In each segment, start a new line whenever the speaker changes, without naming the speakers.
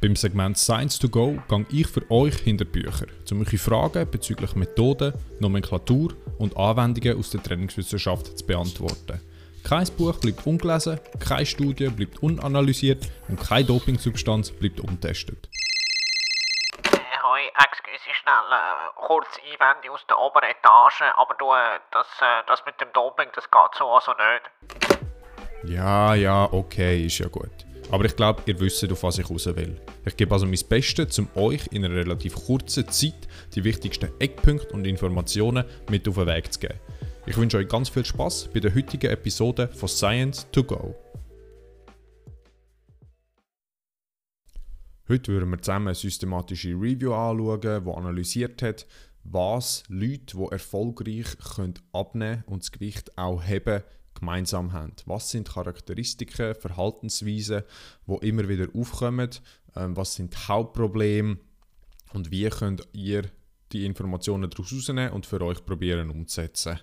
Beim Segment Science to Go gehe ich für euch hinter Bücher, um eure Fragen bezüglich Methoden, Nomenklatur und Anwendungen aus der Trainingswissenschaft zu beantworten. Kein Buch bleibt ungelesen, keine Studie bleibt unanalysiert und keine Dopingsubstanz bleibt untestet.
Hoi, excuse schnell, äh, kurz Einwände aus der oberen Etage, aber du, äh, das, äh, das mit dem Doping, das geht so also nicht.
Ja, ja, okay, ist ja gut. Aber ich glaube, ihr wisst, auf was ich raus will. Ich gebe also mein Bestes, um euch in einer relativ kurzen Zeit die wichtigsten Eckpunkte und Informationen mit auf den Weg zu geben. Ich wünsche euch ganz viel Spaß bei der heutigen Episode von Science to Go. Heute würden wir zusammen eine systematische Review anschauen, die analysiert hat, was Leute, die erfolgreich können abnehmen und das Gewicht auch heben, gemeinsam haben. Was sind Charakteristiken, Verhaltensweisen, die immer wieder aufkommen? Ähm, was sind Hauptprobleme? Und wie könnt ihr die Informationen daraus rausnehmen und für euch probieren umzusetzen.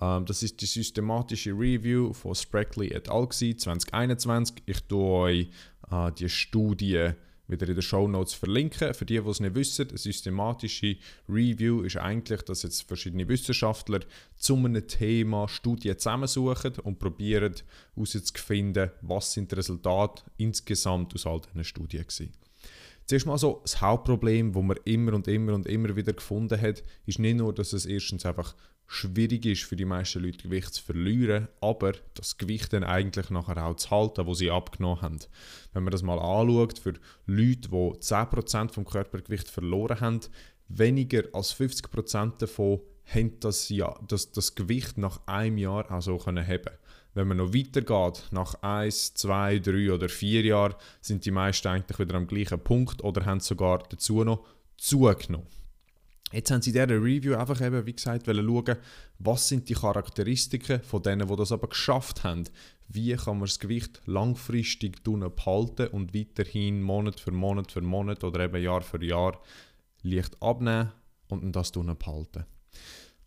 Ähm, das ist die systematische Review von Spragley et al. 2021. Ich tue euch äh, die Studie wieder in den Show Notes verlinken. Für die, die es nicht wissen, eine systematische Review ist eigentlich, dass jetzt verschiedene Wissenschaftler zu einem Thema Studien zusammensuchen und probieren herauszufinden, was sind die Resultate insgesamt aus all diesen Studien waren. Zuerst mal so, das Hauptproblem, das man immer und immer und immer wieder gefunden hat, ist nicht nur, dass es erstens einfach schwierig ist für die meisten Leute Gewicht zu verlieren, aber das Gewicht dann eigentlich nachher auch zu halten, wo sie abgenommen haben. Wenn man das mal anschaut, für Leute, die 10% vom Körpergewicht verloren haben, weniger als 50% davon haben das, ja, das, das Gewicht nach einem Jahr auch so können haben wenn man noch weitergeht, nach 1, 2, 3 oder 4 Jahren, sind die meisten eigentlich wieder am gleichen Punkt oder haben sogar dazu noch zugenommen. Jetzt haben sie in dieser Review einfach eben, wie gesagt, schauen, was sind die Charakteristiken von denen, die das aber geschafft haben. Wie kann man das Gewicht langfristig behalten und weiterhin Monat für Monat für Monat oder eben Jahr für Jahr leicht abnehmen und das behalten.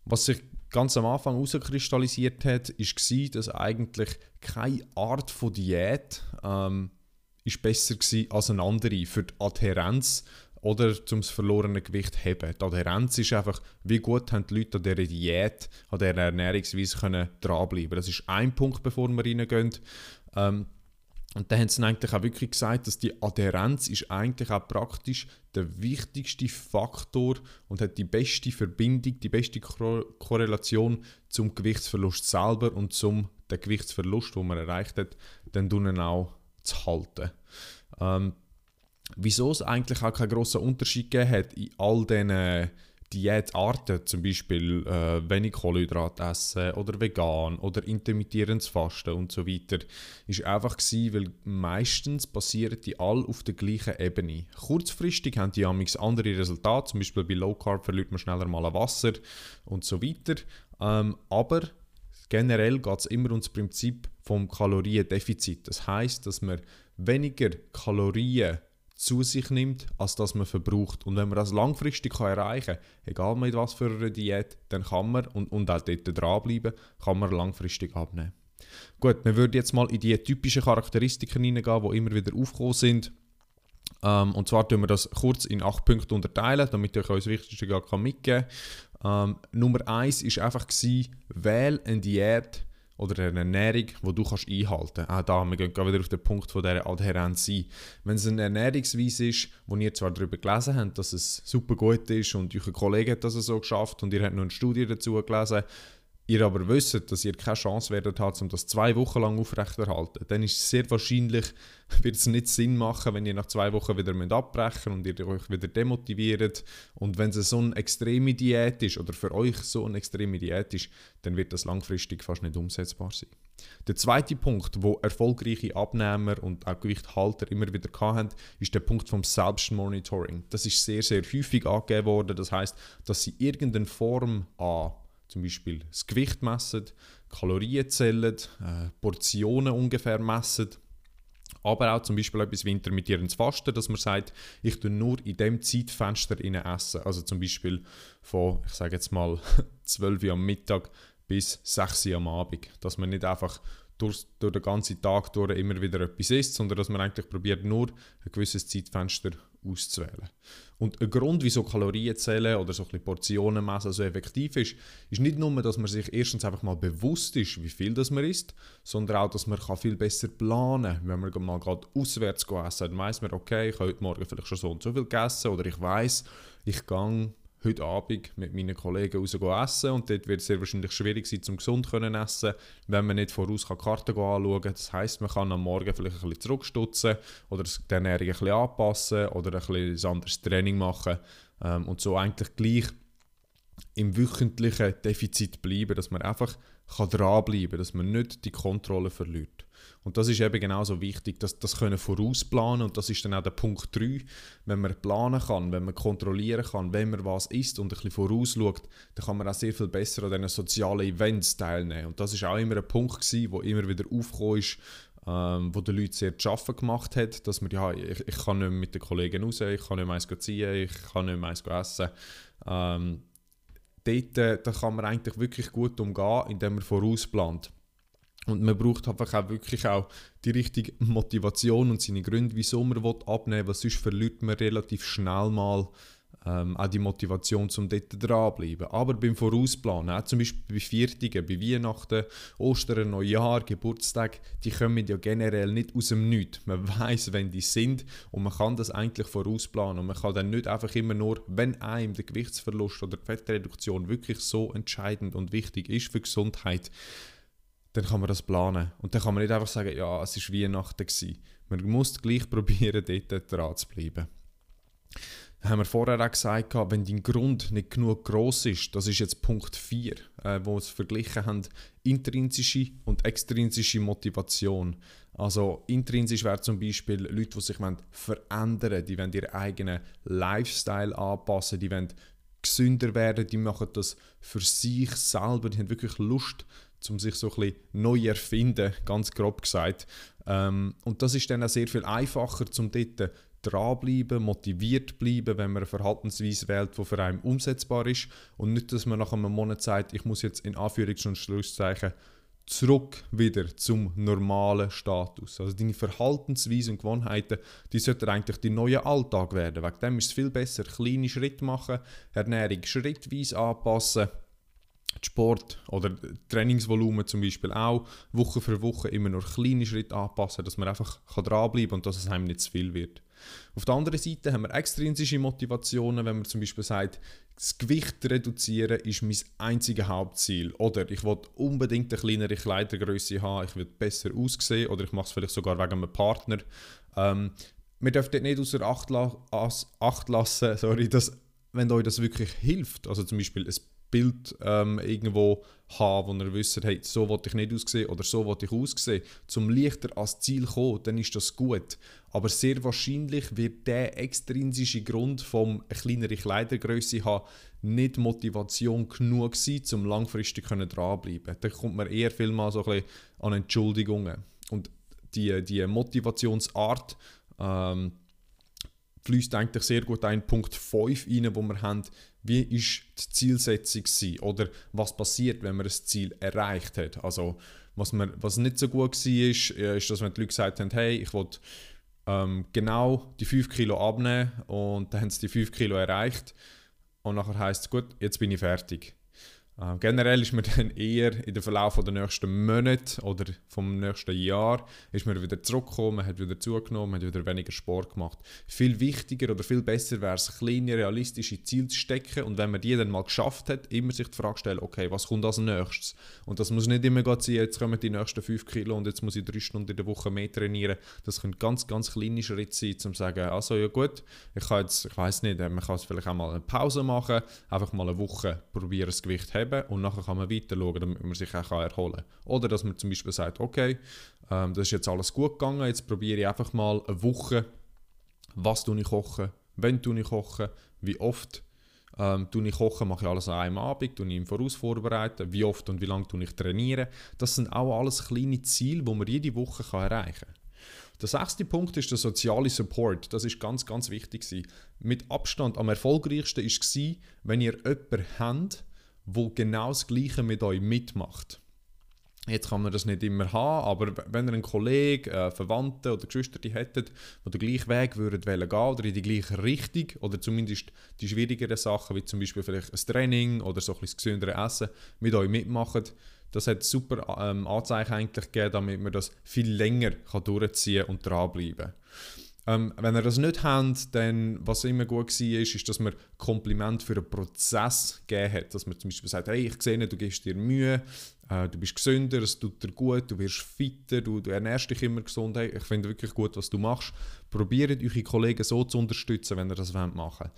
Was sich ganz am Anfang herauskristallisiert hat, war, dass eigentlich keine Art von Diät ähm, ist besser war als eine andere für die Adhärenz oder zum verlorene Gewicht zu heben. Die Adhärenz ist einfach, wie gut haben die Leute an dieser Diät, an dieser Ernährungsweise können dranbleiben Das ist ein Punkt, bevor wir reingehen. Ähm, und da haben sie eigentlich auch wirklich gesagt, dass die Adhärenz ist eigentlich auch praktisch der wichtigste Faktor und hat die beste Verbindung, die beste Korrelation zum Gewichtsverlust selber und zum den Gewichtsverlust, den man erreicht hat, dann auch zu halten. Ähm, wieso es eigentlich auch keinen grossen Unterschied gegeben hat in all diesen Diätarten, zum Beispiel äh, wenig Kohlenhydrat essen oder vegan oder intermittierendes Fasten und so weiter, ist einfach gewesen, weil meistens passieren die alle auf der gleichen Ebene. Kurzfristig haben die amigs andere Resultate, zum Beispiel bei Low Carb verliert man schneller mal Wasser und so weiter, ähm, aber generell geht es immer um das Prinzip vom Kaloriendefizit. Das heißt, dass man weniger Kalorien zu sich nimmt, als dass man verbraucht. Und wenn man das langfristig kann erreichen kann, egal mit was für einer Diät, dann kann man, und, und auch dort dranbleiben, kann man langfristig abnehmen. Gut, wir würden jetzt mal in die typischen Charakteristiken hineingehen, die immer wieder aufgekommen sind. Ähm, und zwar tun wir das kurz in acht Punkte unterteilen, damit ich euch das Wichtigste mitgeben kann. Ähm, Nummer eins war einfach, gewesen, wähl eine Diät, oder eine Ernährung, die du kannst einhalten kannst. Auch da, wir gehen wieder auf den Punkt von dieser Adhärenz ein. Wenn es eine Ernährungsweise ist, wo ihr zwar darüber gelesen habt, dass es super gut ist und euer Kollege hat das so geschafft und ihr habt noch eine Studie dazu gelesen, ihr aber wisst, dass ihr keine Chance werdet habt, um das zwei Wochen lang aufrechterhalten, dann ist es sehr wahrscheinlich, wird es nicht Sinn machen, wenn ihr nach zwei Wochen wieder abbrechen und ihr euch wieder demotiviert. Und wenn es so eine extreme Diät ist oder für euch so eine extreme Diät ist, dann wird das langfristig fast nicht umsetzbar sein. Der zweite Punkt, wo erfolgreiche Abnehmer und auch Gewichthalter immer wieder hatten, ist der Punkt vom Selbstmonitoring. Das ist sehr, sehr häufig angegeben worden. Das heißt, dass sie irgendeine Form an zum Beispiel das Gewicht messen, Kalorien zählen, äh, Portionen ungefähr messen, aber auch zum Beispiel etwas wie intermittierendes Fasten, dass man sagt, ich tue nur in dem Zeitfenster essen. Also zum Beispiel von, ich sage jetzt mal, 12 Uhr am Mittag bis 6 Uhr am Abend. Dass man nicht einfach durch, durch den ganzen Tag durch immer wieder etwas isst, sondern dass man eigentlich probiert, nur ein gewisses Zeitfenster auszuwählen. Und ein Grund, wieso Kalorien zählen oder so ein Portionen messen so effektiv ist, ist nicht nur, dass man sich erstens einfach mal bewusst ist, wie viel das man isst, sondern auch, dass man viel besser planen kann. Wenn man mal gerade auswärts essen dann weiss man, okay, ich habe heute Morgen vielleicht schon so und so viel gegessen oder ich weiß, ich gehe heute Abend mit meinen Kollegen raus essen und dort wird es sehr wahrscheinlich schwierig sein, zum gesund zu essen, wenn man nicht voraus kann Karten anschauen kann. Das heisst, man kann am Morgen vielleicht ein bisschen zurückstutzen oder die Ernährung ein bisschen anpassen oder ein bisschen anderes Training machen ähm, und so eigentlich gleich im wöchentlichen Defizit bleiben, dass man einfach kann dranbleiben kann, dass man nicht die Kontrolle verliert. Und das ist eben genauso wichtig, dass das können vorausplanen und das ist dann auch der Punkt 3. Wenn man planen kann, wenn man kontrollieren kann, wenn man was isst und ein bisschen vorausschaut, dann kann man auch sehr viel besser an diesen sozialen Events teilnehmen. Und das ist auch immer ein Punkt gewesen, wo immer wieder aufgekommen ist, ähm, wo die Leute sehr zu arbeiten gemacht hat, dass man, ja, ich, ich kann nicht mit den Kollegen raus, ich kann nicht mehr eins ziehen, ich kann nicht mehr eins essen. Ähm, dort äh, da kann man eigentlich wirklich gut umgehen, indem man vorausplant. Und man braucht einfach auch wirklich auch die richtige Motivation und seine Gründe, wieso man abnehmen will, sonst verliert man relativ schnell mal ähm, auch die Motivation, um dort dranbleiben. Aber beim Vorausplanen, auch zum Beispiel bei Viertigen, bei Weihnachten, Ostern, Neujahr, Geburtstag, die kommen ja generell nicht aus dem Nichts. Man weiß, wenn die sind und man kann das eigentlich vorausplanen. Und man kann dann nicht einfach immer nur, wenn einem der Gewichtsverlust oder die Fettreduktion wirklich so entscheidend und wichtig ist für Gesundheit, dann kann man das planen. Und dann kann man nicht einfach sagen, ja, es war Weihnachten. Gewesen. Man muss gleich probieren, dort dran zu bleiben. Dann haben wir vorher auch gesagt, wenn dein Grund nicht genug groß ist, das ist jetzt Punkt 4, äh, wo wir es verglichen haben, intrinsische und extrinsische Motivation. Also intrinsisch wäre zum Beispiel Leute, die sich verändern wollen, die wollen ihren eigenen Lifestyle anpassen, die wollen gesünder werden, die machen das für sich selber, die haben wirklich Lust, um sich so ein bisschen neu erfinden, ganz grob gesagt. Ähm, und das ist dann auch sehr viel einfacher, um dort dranbleiben, motiviert bleiben, wenn man eine Verhaltensweise wählt, die für einen umsetzbar ist und nicht, dass man nach einem Monat sagt, ich muss jetzt in Anführungs- und Schlusszeichen zurück wieder zum normalen Status. Also deine Verhaltensweise und Gewohnheiten, die sollten eigentlich die neue Alltag werden. Wegen dem ist es viel besser, kleine Schritte machen, Ernährung schrittweise anpassen Sport oder Trainingsvolumen zum Beispiel auch Woche für Woche immer nur kleine Schritte anpassen, dass man einfach dranbleiben kann und dass es einem nicht zu viel wird. Auf der anderen Seite haben wir extrinsische Motivationen, wenn man zum Beispiel sagt, das Gewicht reduzieren ist mein einziges Hauptziel. Oder ich will unbedingt eine kleinere Kleidergröße haben, ich will besser aussehen oder ich mache es vielleicht sogar wegen einem Partner. Ähm, wir dürfen dort nicht außer Acht, la Acht lassen, sorry, dass, wenn euch das wirklich hilft, also zum Beispiel ein Bild ähm, irgendwo haben, wo ihr wisst, hey, so wollte ich nicht aussehen oder so wollte ich aussehen, zum leichter ans Ziel kommen, dann ist das gut. Aber sehr wahrscheinlich wird der extrinsische Grund vom eine kleinere Kleidergröße haben nicht Motivation genug sein, um langfristig dranbleiben. Da kommt man eher viel mal so ein bisschen an Entschuldigungen. Und die, die Motivationsart ähm, fließt eigentlich sehr gut ein Punkt 5 rein, wo wir haben, wie ist die Zielsetzung gewesen? oder was passiert, wenn man das Ziel erreicht hat. Also was, man, was nicht so gut war, ist, äh, ist, dass wenn die Leute gesagt haben, hey, ich will ähm, genau die 5 Kilo abnehmen und dann haben sie die 5 Kilo erreicht und nachher heißt es, gut, jetzt bin ich fertig. Äh, generell ist man dann eher in der Verlauf der nächsten Monate oder vom nächsten Jahr ist man wieder zurückgekommen, hat wieder zugenommen, hat wieder weniger Sport gemacht. Viel wichtiger oder viel besser wäre es, kleine realistische Ziele zu stecken und wenn man die dann mal geschafft hat, immer sich die Frage stellen, okay, was kommt als nächstes? Und das muss nicht immer sein, jetzt kommen die nächsten 5 Kilo und jetzt muss ich drei Stunden in der Woche mehr trainieren. Das können ganz, ganz kleine Schritte sein, um zu sagen, also ja gut, ich kann jetzt, ich weiß nicht, man kann es vielleicht auch mal eine Pause machen, einfach mal eine Woche probieren, das Gewicht zu haben geben und nachher kann man weiter schauen, damit man sich auch erholen kann. Oder dass man zum Beispiel sagt, okay, ähm, das ist jetzt alles gut gegangen, jetzt probiere ich einfach mal eine Woche, was tue ich kochen, wenn tue ich kochen, wie oft ähm, ich kochen, mache ich alles an einem Abend, tue ich im Voraus vorbereiten, wie oft und wie lange tue ich trainieren. Das sind auch alles kleine Ziele, die man jede Woche kann erreichen kann. Der sechste Punkt ist der soziale Support. Das ist ganz, ganz wichtig. Mit Abstand am erfolgreichsten war, wenn ihr jemanden habt, wo genau das Gleiche mit euch mitmacht. Jetzt kann man das nicht immer haben, aber wenn ihr einen Kollegen, äh, Verwandten oder Geschwister hättet, die den gleichen Weg würden wollen gehen oder in die gleiche Richtung oder zumindest die schwierigeren Sachen, wie zum Beispiel vielleicht ein Training oder so ein bisschen gesündere Essen, mit euch mitmachen, das hat super ähm, Anzeichen eigentlich gegeben, damit man das viel länger kann durchziehen und dranbleiben ähm, wenn ihr das nicht habt, dann was immer gut war, ist, ist, dass man Kompliment für einen Prozess gegeben hat. Dass man zum Beispiel sagt, hey, ich sehe, du gibst dir Mühe, äh, du bist gesünder, es tut dir gut, du wirst fitter, du, du ernährst dich immer gesund. Hey, ich finde wirklich gut, was du machst. Probiert eure Kollegen so zu unterstützen, wenn ihr das machen wollt.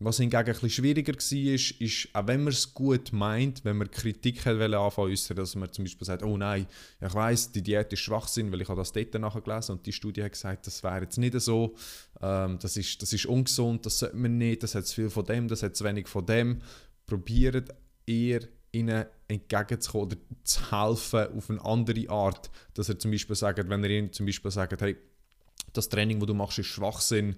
Was hingegen ein schwieriger war, ist, ist, auch wenn man es gut meint, wenn man Kritik anfangen äußern, dass man zum Beispiel sagt, oh nein, ich weiß, die Diät ist Schwachsinn, weil ich habe das dort nachgelesen und die Studie hat gesagt, das wäre jetzt nicht so, ähm, das, ist, das ist ungesund, das sollte man nicht, das hat zu viel von dem, das hat zu wenig von dem. Probiert eher ihnen entgegenzukommen oder zu helfen auf eine andere Art, dass er zum Beispiel sagt, wenn er ihnen zum Beispiel sagt, hey, das Training, das du machst, ist Schwachsinn,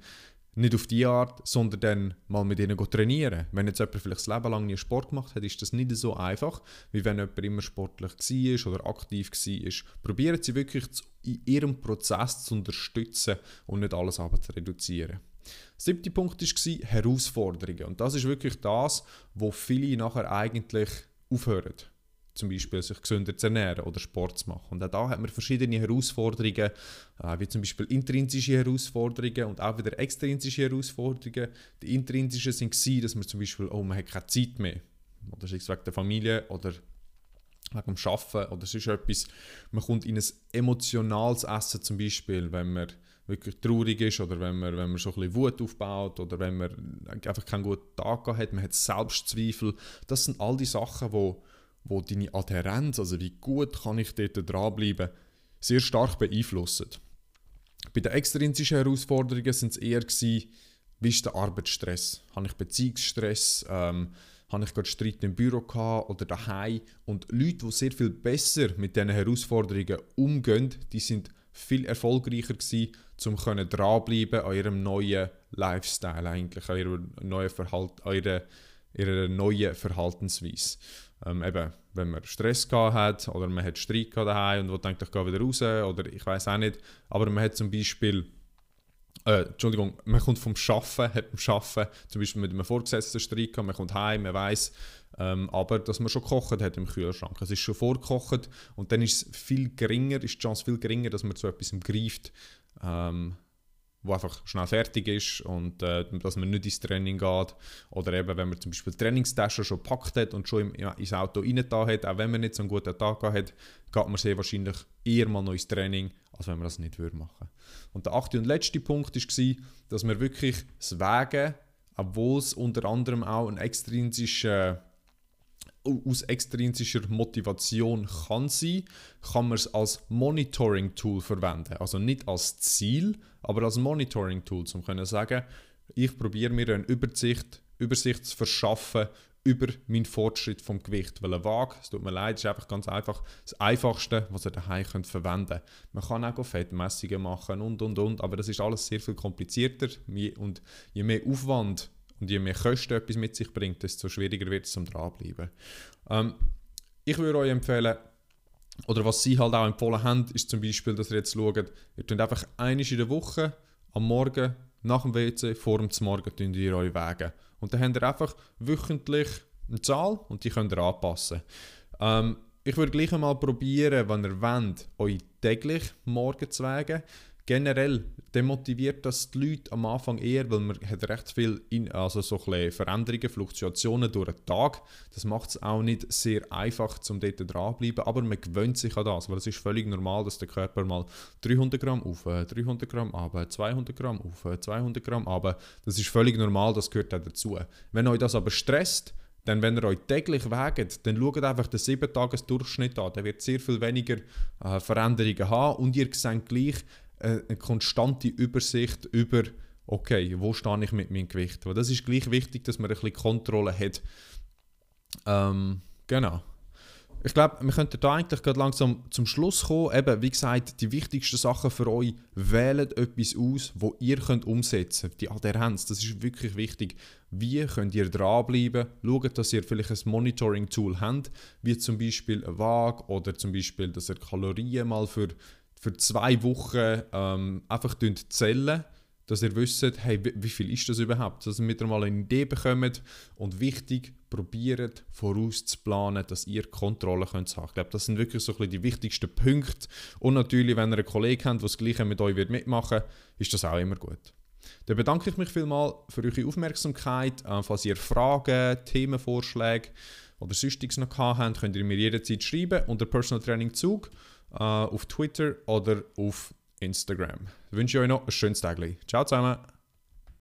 nicht auf die Art, sondern dann mal mit ihnen trainieren. Wenn jetzt jemand vielleicht das Leben lang nie Sport gemacht hat, ist das nicht so einfach, wie wenn jemand immer sportlich war oder aktiv war. Probieren Sie wirklich in Ihrem Prozess zu unterstützen und nicht alles aber zu reduzieren. Der siebte Punkt war Herausforderungen. Und das ist wirklich das, wo viele nachher eigentlich aufhören zum Beispiel sich gesünder zu ernähren oder Sport zu machen. Und auch da hat man verschiedene Herausforderungen, äh, wie zum Beispiel intrinsische Herausforderungen und auch wieder extrinsische Herausforderungen. Die intrinsischen sind gewesen, dass man zum Beispiel, oh, man hat keine Zeit mehr, oder es wegen der Familie oder wegen dem Arbeiten oder sonst etwas. Man kommt in ein emotionales Essen zum Beispiel, wenn man wirklich traurig ist oder wenn man, wenn man so ein bisschen Wut aufbaut oder wenn man einfach keinen guten Tag hat, man hat Selbstzweifel. Das sind all die Sachen, die wo deine Adherenz, also wie gut kann ich dort dranbleiben, sehr stark beeinflussen. Bei den extrinsischen Herausforderungen sind es eher gewesen, wie ist der Arbeitsstress? Habe ich Beziehungsstress? Ähm, habe ich gerade Streit im Büro gehabt oder daheim? Und Leute, die sehr viel besser mit diesen Herausforderungen umgehen, die sind viel erfolgreicher gewesen, um dranbleiben an ihrem neuen Lifestyle eigentlich, an ihrer neuen, Verhalt, an ihrer, ihrer neuen Verhaltensweise. Ähm, eben, wenn man Stress gehabt hat oder man hat Streit gehabt daheim und will denkt, ich gehe wieder raus oder ich weiß auch nicht. Aber man hat zum Beispiel, äh, Entschuldigung, man kommt vom Schaffen, hat beim Schaffen zum Beispiel mit einem Vorgesetzten Streit gehabt, man kommt heim, man weiß, ähm, aber dass man schon gekocht hat im Kühlschrank. Es ist schon vorgekocht und dann ist viel geringer, ist die Chance viel geringer, dass man zu etwas greift. Ähm, wo einfach schnell fertig ist und äh, dass man nicht ins Training geht. Oder eben, wenn man zum Beispiel Trainingstasche schon gepackt hat und schon im, ins Auto reingetan hat, auch wenn man nicht so einen guten Tag hat, geht man sehr wahrscheinlich eher mal noch ins Training, als wenn man das nicht würde machen Und der achte und letzte Punkt war, dass man wirklich das Wegen, obwohl es unter anderem auch ein extrinsischer aus extrinsischer Motivation kann sein, kann man es als Monitoring-Tool verwenden. Also nicht als Ziel, aber als Monitoring-Tool, um zu sagen, ich probiere mir eine Übersicht, Übersicht zu verschaffen über meinen Fortschritt vom Gewicht. Weil ein Waage, es tut mir leid, ist einfach ganz einfach das Einfachste, was ihr daheim könnt verwenden. Man kann auch Fettmessungen machen und und und, aber das ist alles sehr viel komplizierter und je mehr Aufwand und je mehr Kosten etwas mit sich bringt, desto schwieriger wird es zum dranbleiben. Ähm, ich würde euch empfehlen, oder was sie halt auch empfohlen haben, ist zum Beispiel, dass ihr jetzt schaut, ihr könnt einfach einmal in der Woche am Morgen nach dem WC, vor dem Morgen, ihr euch wägen. Und dann habt ihr einfach wöchentlich eine Zahl und die könnt ihr anpassen. Ähm, ich würde gleich einmal probieren, wenn ihr wollt, euch täglich morgen zu wägen generell demotiviert das die Leute am Anfang eher, weil man hat recht viel in, also so Veränderungen, Fluktuationen durch den Tag. Das macht es auch nicht sehr einfach, um dort dranbleiben, aber man gewöhnt sich an das, weil es ist völlig normal, dass der Körper mal 300 Gramm auf, 300 Gramm ab, 200 Gramm auf, 200 Gramm ab. Das ist völlig normal, das gehört auch dazu. Wenn euch das aber stresst, dann, wenn ihr euch täglich wägt, dann schaut einfach den 7-Tages-Durchschnitt an. Der wird sehr viel weniger äh, Veränderungen haben und ihr seht gleich, äh, eine konstante Übersicht über, okay, wo stehe ich mit meinem Gewicht. Weil das ist gleich wichtig, dass man ein bisschen Kontrolle hat. Ähm, genau. ich glaube, wir könnten da eigentlich gerade langsam zum Schluss kommen. Eben, wie gesagt, die wichtigsten Sachen für euch, wählt etwas aus, wo ihr könnt umsetzen könnt. Die Adherenz, das ist wirklich wichtig. Wie könnt ihr dranbleiben? Schaut, dass ihr vielleicht ein Monitoring-Tool habt, wie zum Beispiel eine Waage oder zum Beispiel, dass ihr Kalorien mal für, für zwei Wochen ähm, einfach zählen dass ihr wisst, hey, wie viel ist das überhaupt? Dass ihr mit mal eine Idee bekommt und wichtig, probiert vorauszuplanen, dass ihr Kontrolle könnt haben. Ich glaube, das sind wirklich so die wichtigsten Punkte. Und natürlich, wenn ihr einen Kollegen habt, der das Gleiche mit euch wird mitmachen ist das auch immer gut. Dann bedanke ich mich vielmals für eure Aufmerksamkeit. Äh, falls ihr Fragen, Themenvorschläge oder sonstiges noch habt, könnt ihr mir jederzeit schreiben unter Personal Training Zug auf Twitter oder auf Instagram. Ich wünsche euch noch ein schönes Tag. Ciao zusammen.